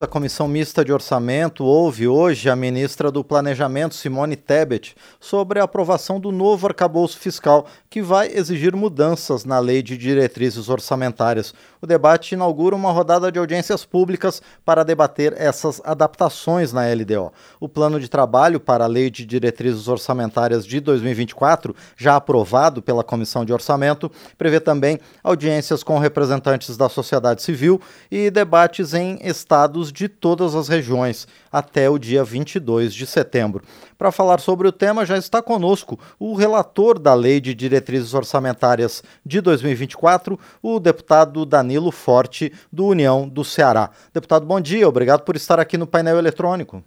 A Comissão Mista de Orçamento ouve hoje a ministra do Planejamento, Simone Tebet, sobre a aprovação do novo arcabouço fiscal, que vai exigir mudanças na Lei de Diretrizes Orçamentárias. O debate inaugura uma rodada de audiências públicas para debater essas adaptações na LDO. O plano de trabalho para a Lei de Diretrizes Orçamentárias de 2024, já aprovado pela Comissão de Orçamento, prevê também audiências com representantes da sociedade civil e debates em estados de todas as regiões até o dia 22 de setembro. Para falar sobre o tema, já está conosco o relator da Lei de Diretrizes Orçamentárias de 2024, o deputado Danilo Forte, do União do Ceará. Deputado, bom dia, obrigado por estar aqui no painel eletrônico.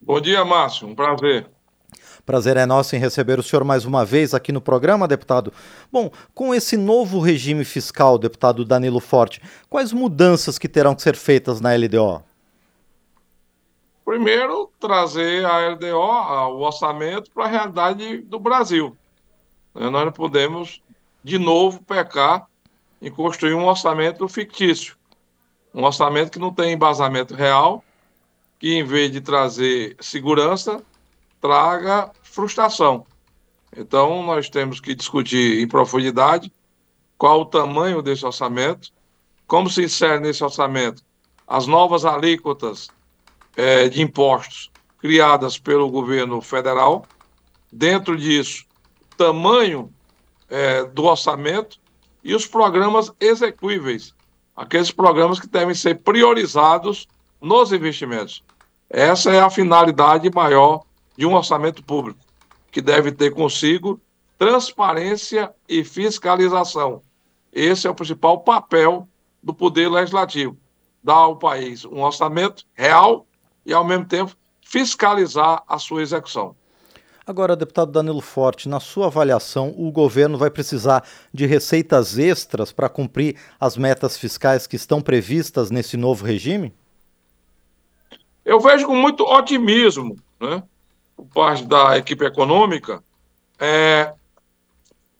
Bom dia, Márcio, um prazer. Prazer é nosso em receber o senhor mais uma vez aqui no programa, deputado. Bom, com esse novo regime fiscal, deputado Danilo Forte, quais mudanças que terão que ser feitas na LDO? Primeiro, trazer a LDO, o orçamento, para a realidade do Brasil. Nós não podemos, de novo, pecar em construir um orçamento fictício. Um orçamento que não tem embasamento real, que em vez de trazer segurança, traga frustração. Então, nós temos que discutir em profundidade qual o tamanho desse orçamento, como se insere nesse orçamento as novas alíquotas é, de impostos criadas pelo governo federal. Dentro disso, tamanho é, do orçamento e os programas execuíveis, aqueles programas que devem ser priorizados nos investimentos. Essa é a finalidade maior de um orçamento público, que deve ter consigo transparência e fiscalização. Esse é o principal papel do Poder Legislativo: dar ao país um orçamento real e, ao mesmo tempo, fiscalizar a sua execução. Agora, deputado Danilo Forte, na sua avaliação, o governo vai precisar de receitas extras para cumprir as metas fiscais que estão previstas nesse novo regime? Eu vejo com muito otimismo né, por parte da equipe econômica, é,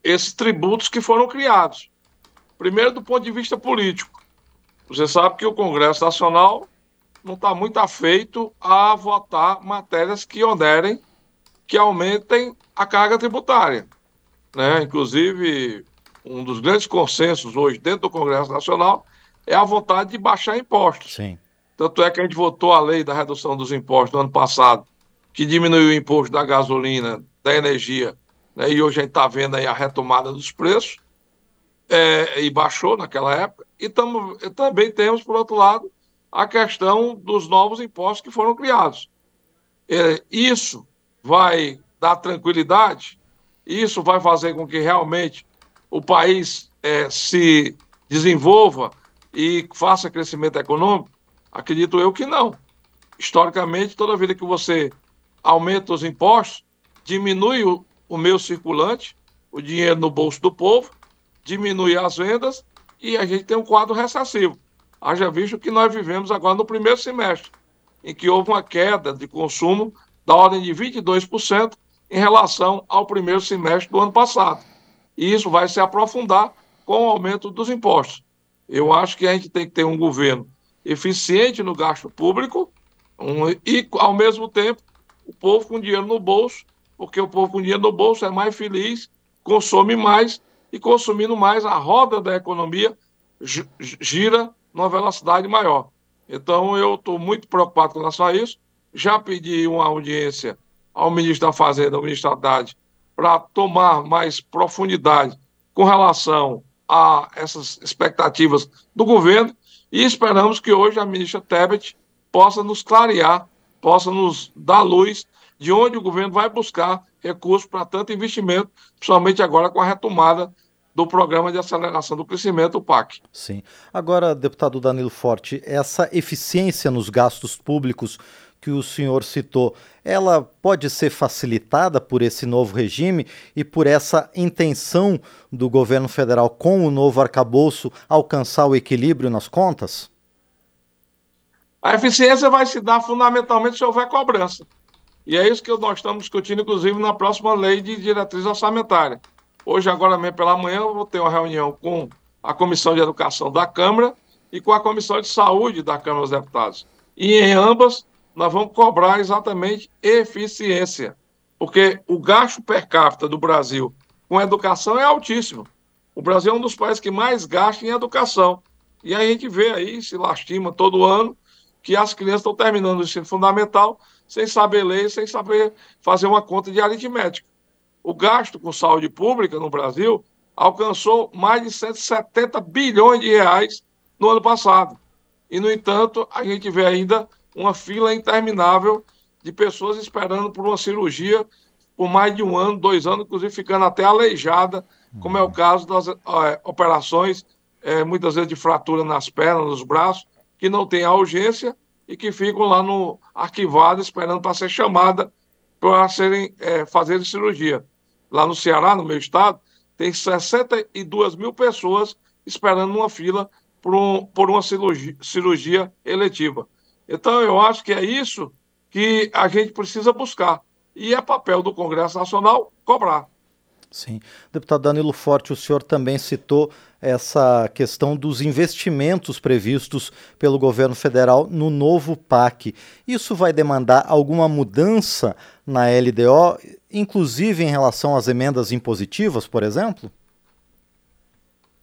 esses tributos que foram criados. Primeiro, do ponto de vista político. Você sabe que o Congresso Nacional não está muito afeito a votar matérias que onerem, que aumentem a carga tributária. Né? Inclusive, um dos grandes consensos hoje dentro do Congresso Nacional é a vontade de baixar impostos. Sim. Tanto é que a gente votou a lei da redução dos impostos no ano passado, que diminuiu o imposto da gasolina, da energia, né, e hoje a gente está vendo aí a retomada dos preços, é, e baixou naquela época, e tamo, também temos, por outro lado, a questão dos novos impostos que foram criados. É, isso vai dar tranquilidade, isso vai fazer com que realmente o país é, se desenvolva e faça crescimento econômico? Acredito eu que não. Historicamente, toda vida que você aumenta os impostos, diminui o, o meio circulante, o dinheiro no bolso do povo, diminui as vendas e a gente tem um quadro recessivo. Haja visto que nós vivemos agora no primeiro semestre, em que houve uma queda de consumo da ordem de 22% em relação ao primeiro semestre do ano passado. E isso vai se aprofundar com o aumento dos impostos. Eu acho que a gente tem que ter um governo eficiente no gasto público um, e, ao mesmo tempo, o povo com dinheiro no bolso, porque o povo com dinheiro no bolso é mais feliz, consome mais e consumindo mais, a roda da economia gira numa velocidade maior. Então, eu estou muito preocupado com relação a isso. Já pedi uma audiência ao ministro da Fazenda, ao ministro Haddad, para tomar mais profundidade com relação a essas expectativas do governo e esperamos que hoje a ministra Tebet possa nos clarear possa nos dar luz de onde o governo vai buscar recursos para tanto investimento, principalmente agora com a retomada do Programa de Aceleração do Crescimento, o PAC. Sim. Agora, deputado Danilo Forte, essa eficiência nos gastos públicos que o senhor citou, ela pode ser facilitada por esse novo regime e por essa intenção do governo federal com o novo arcabouço alcançar o equilíbrio nas contas? A eficiência vai se dar fundamentalmente se houver cobrança. E é isso que nós estamos discutindo, inclusive, na próxima lei de diretriz orçamentária. Hoje, agora mesmo pela manhã, eu vou ter uma reunião com a Comissão de Educação da Câmara e com a Comissão de Saúde da Câmara dos Deputados. E em ambas, nós vamos cobrar exatamente eficiência, porque o gasto per capita do Brasil com educação é altíssimo. O Brasil é um dos países que mais gasta em educação. E a gente vê aí, se lastima todo ano, que as crianças estão terminando o ensino fundamental sem saber ler, sem saber fazer uma conta de aritmética. O gasto com saúde pública no Brasil alcançou mais de 170 bilhões de reais no ano passado. E, no entanto, a gente vê ainda uma fila interminável de pessoas esperando por uma cirurgia por mais de um ano, dois anos, inclusive ficando até aleijada, como é o caso das é, operações, é, muitas vezes de fratura nas pernas, nos braços, que não tem a urgência e que ficam lá no arquivado esperando para ser chamada para serem é, fazer cirurgia. Lá no Ceará, no meu estado, tem 62 mil pessoas esperando uma fila por, um, por uma cirurgia, cirurgia eletiva. Então, eu acho que é isso que a gente precisa buscar. E é papel do Congresso Nacional cobrar. Sim. Deputado Danilo Forte, o senhor também citou essa questão dos investimentos previstos pelo governo federal no novo PAC. Isso vai demandar alguma mudança na LDO, inclusive em relação às emendas impositivas, por exemplo?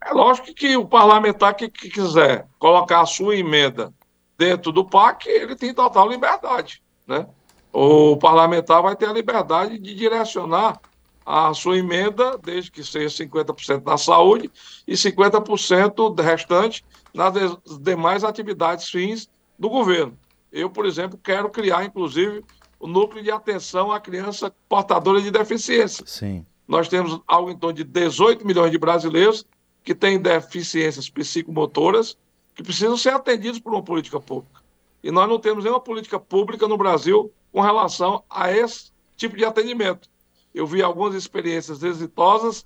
É lógico que o parlamentar que, que quiser colocar a sua emenda dentro do PAC, ele tem total liberdade. Né? O parlamentar vai ter a liberdade de direcionar a sua emenda, desde que seja 50% na saúde e 50% restante nas demais atividades fins do governo. Eu, por exemplo, quero criar, inclusive, o núcleo de atenção à criança portadora de deficiência. Sim. Nós temos algo em torno de 18 milhões de brasileiros que têm deficiências psicomotoras que precisam ser atendidos por uma política pública. E nós não temos nenhuma política pública no Brasil com relação a esse tipo de atendimento. Eu vi algumas experiências exitosas,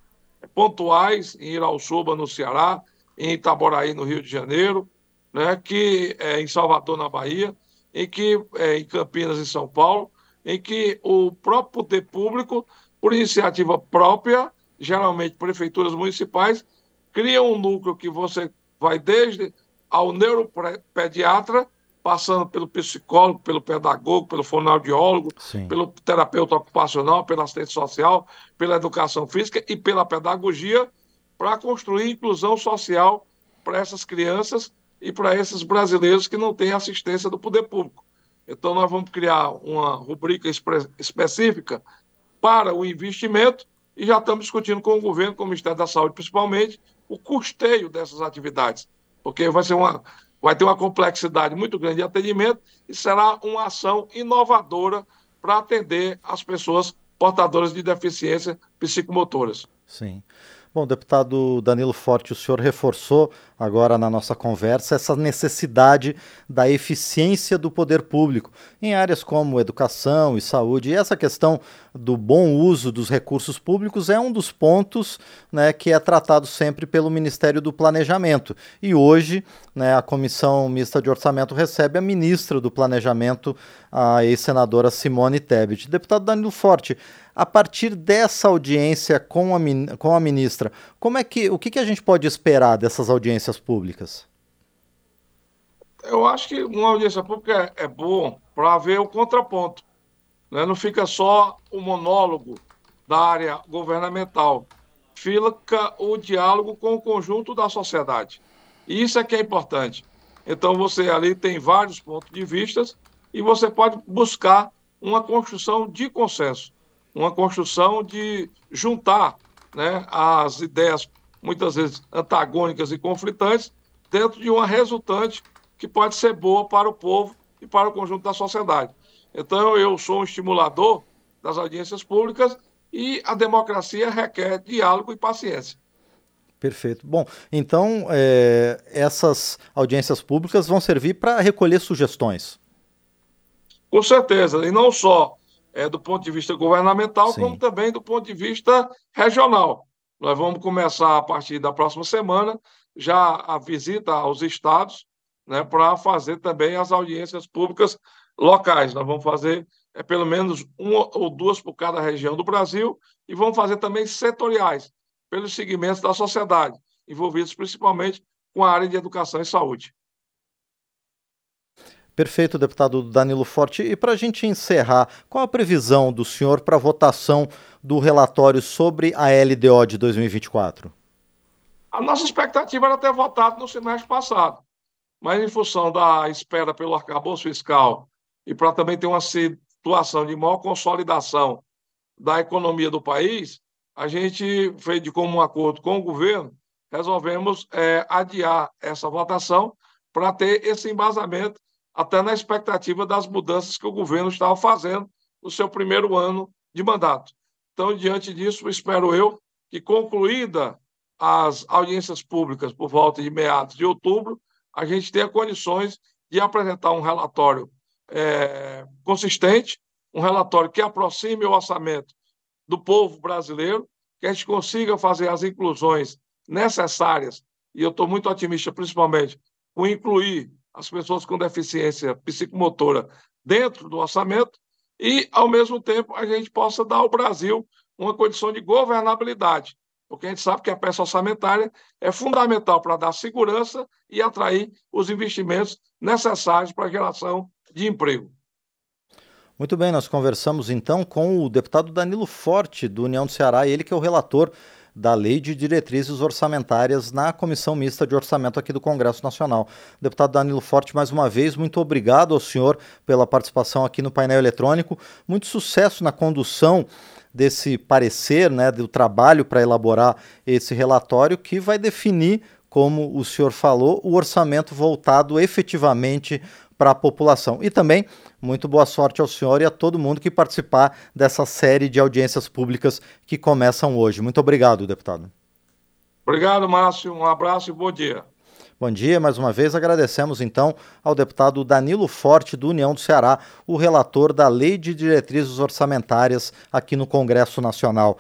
pontuais, em Irauçuba, no Ceará, em Itaboraí, no Rio de Janeiro, né, que é, em Salvador, na Bahia, em que é, em Campinas, em São Paulo, em que o próprio poder público, por iniciativa própria, geralmente prefeituras municipais, cria um núcleo que você vai desde ao neuropediatra passando pelo psicólogo, pelo pedagogo, pelo fonoaudiólogo, Sim. pelo terapeuta ocupacional, pela assistente social, pela educação física e pela pedagogia, para construir inclusão social para essas crianças e para esses brasileiros que não têm assistência do poder público. Então, nós vamos criar uma rubrica específica para o investimento e já estamos discutindo com o governo, com o Ministério da Saúde principalmente, o custeio dessas atividades, porque vai ser uma vai ter uma complexidade muito grande de atendimento e será uma ação inovadora para atender as pessoas portadoras de deficiência psicomotoras. Sim. Bom, deputado Danilo Forte, o senhor reforçou agora na nossa conversa essa necessidade da eficiência do poder público em áreas como educação e saúde. E essa questão do bom uso dos recursos públicos é um dos pontos né, que é tratado sempre pelo Ministério do Planejamento. E hoje né, a Comissão Mista de Orçamento recebe a ministra do Planejamento, a ex-senadora Simone Tebet. Deputado Danilo Forte, a partir dessa audiência com a, com a ministra, como é que, o que, que a gente pode esperar dessas audiências públicas? Eu acho que uma audiência pública é, é bom para ver o contraponto. Né? Não fica só o monólogo da área governamental, fica o diálogo com o conjunto da sociedade. Isso é que é importante. Então você ali tem vários pontos de vistas e você pode buscar uma construção de consenso uma construção de juntar né, as ideias, muitas vezes antagônicas e conflitantes, dentro de uma resultante que pode ser boa para o povo e para o conjunto da sociedade. Então, eu sou um estimulador das audiências públicas e a democracia requer diálogo e paciência. Perfeito. Bom, então é, essas audiências públicas vão servir para recolher sugestões. Com certeza, e não só é, do ponto de vista governamental, Sim. como também do ponto de vista regional. Nós vamos começar a partir da próxima semana já a visita aos estados, né, para fazer também as audiências públicas locais. Nós vamos fazer é, pelo menos uma ou duas por cada região do Brasil e vamos fazer também setoriais, pelos segmentos da sociedade, envolvidos principalmente com a área de educação e saúde. Perfeito, deputado Danilo Forte. E para a gente encerrar, qual a previsão do senhor para a votação do relatório sobre a LDO de 2024? A nossa expectativa era ter votado no semestre passado, mas em função da espera pelo arcabouço fiscal e para também ter uma situação de maior consolidação da economia do país, a gente fez de comum acordo com o governo, resolvemos é, adiar essa votação para ter esse embasamento até na expectativa das mudanças que o governo estava fazendo no seu primeiro ano de mandato. Então, diante disso, espero eu que, concluída as audiências públicas por volta de meados de outubro, a gente tenha condições de apresentar um relatório é, consistente, um relatório que aproxime o orçamento do povo brasileiro, que a gente consiga fazer as inclusões necessárias, e eu estou muito otimista, principalmente, com incluir as pessoas com deficiência psicomotora dentro do orçamento e, ao mesmo tempo, a gente possa dar ao Brasil uma condição de governabilidade, porque a gente sabe que a peça orçamentária é fundamental para dar segurança e atrair os investimentos necessários para a geração de emprego. Muito bem, nós conversamos então com o deputado Danilo Forte, do União do Ceará, ele que é o relator da Lei de Diretrizes Orçamentárias na Comissão Mista de Orçamento aqui do Congresso Nacional. Deputado Danilo Forte, mais uma vez, muito obrigado ao senhor pela participação aqui no painel eletrônico. Muito sucesso na condução desse parecer, né, do trabalho para elaborar esse relatório que vai definir, como o senhor falou, o orçamento voltado efetivamente para a população. E também muito boa sorte ao senhor e a todo mundo que participar dessa série de audiências públicas que começam hoje. Muito obrigado, deputado. Obrigado, Márcio. Um abraço e bom dia. Bom dia, mais uma vez agradecemos então ao deputado Danilo Forte, do União do Ceará, o relator da Lei de Diretrizes Orçamentárias aqui no Congresso Nacional.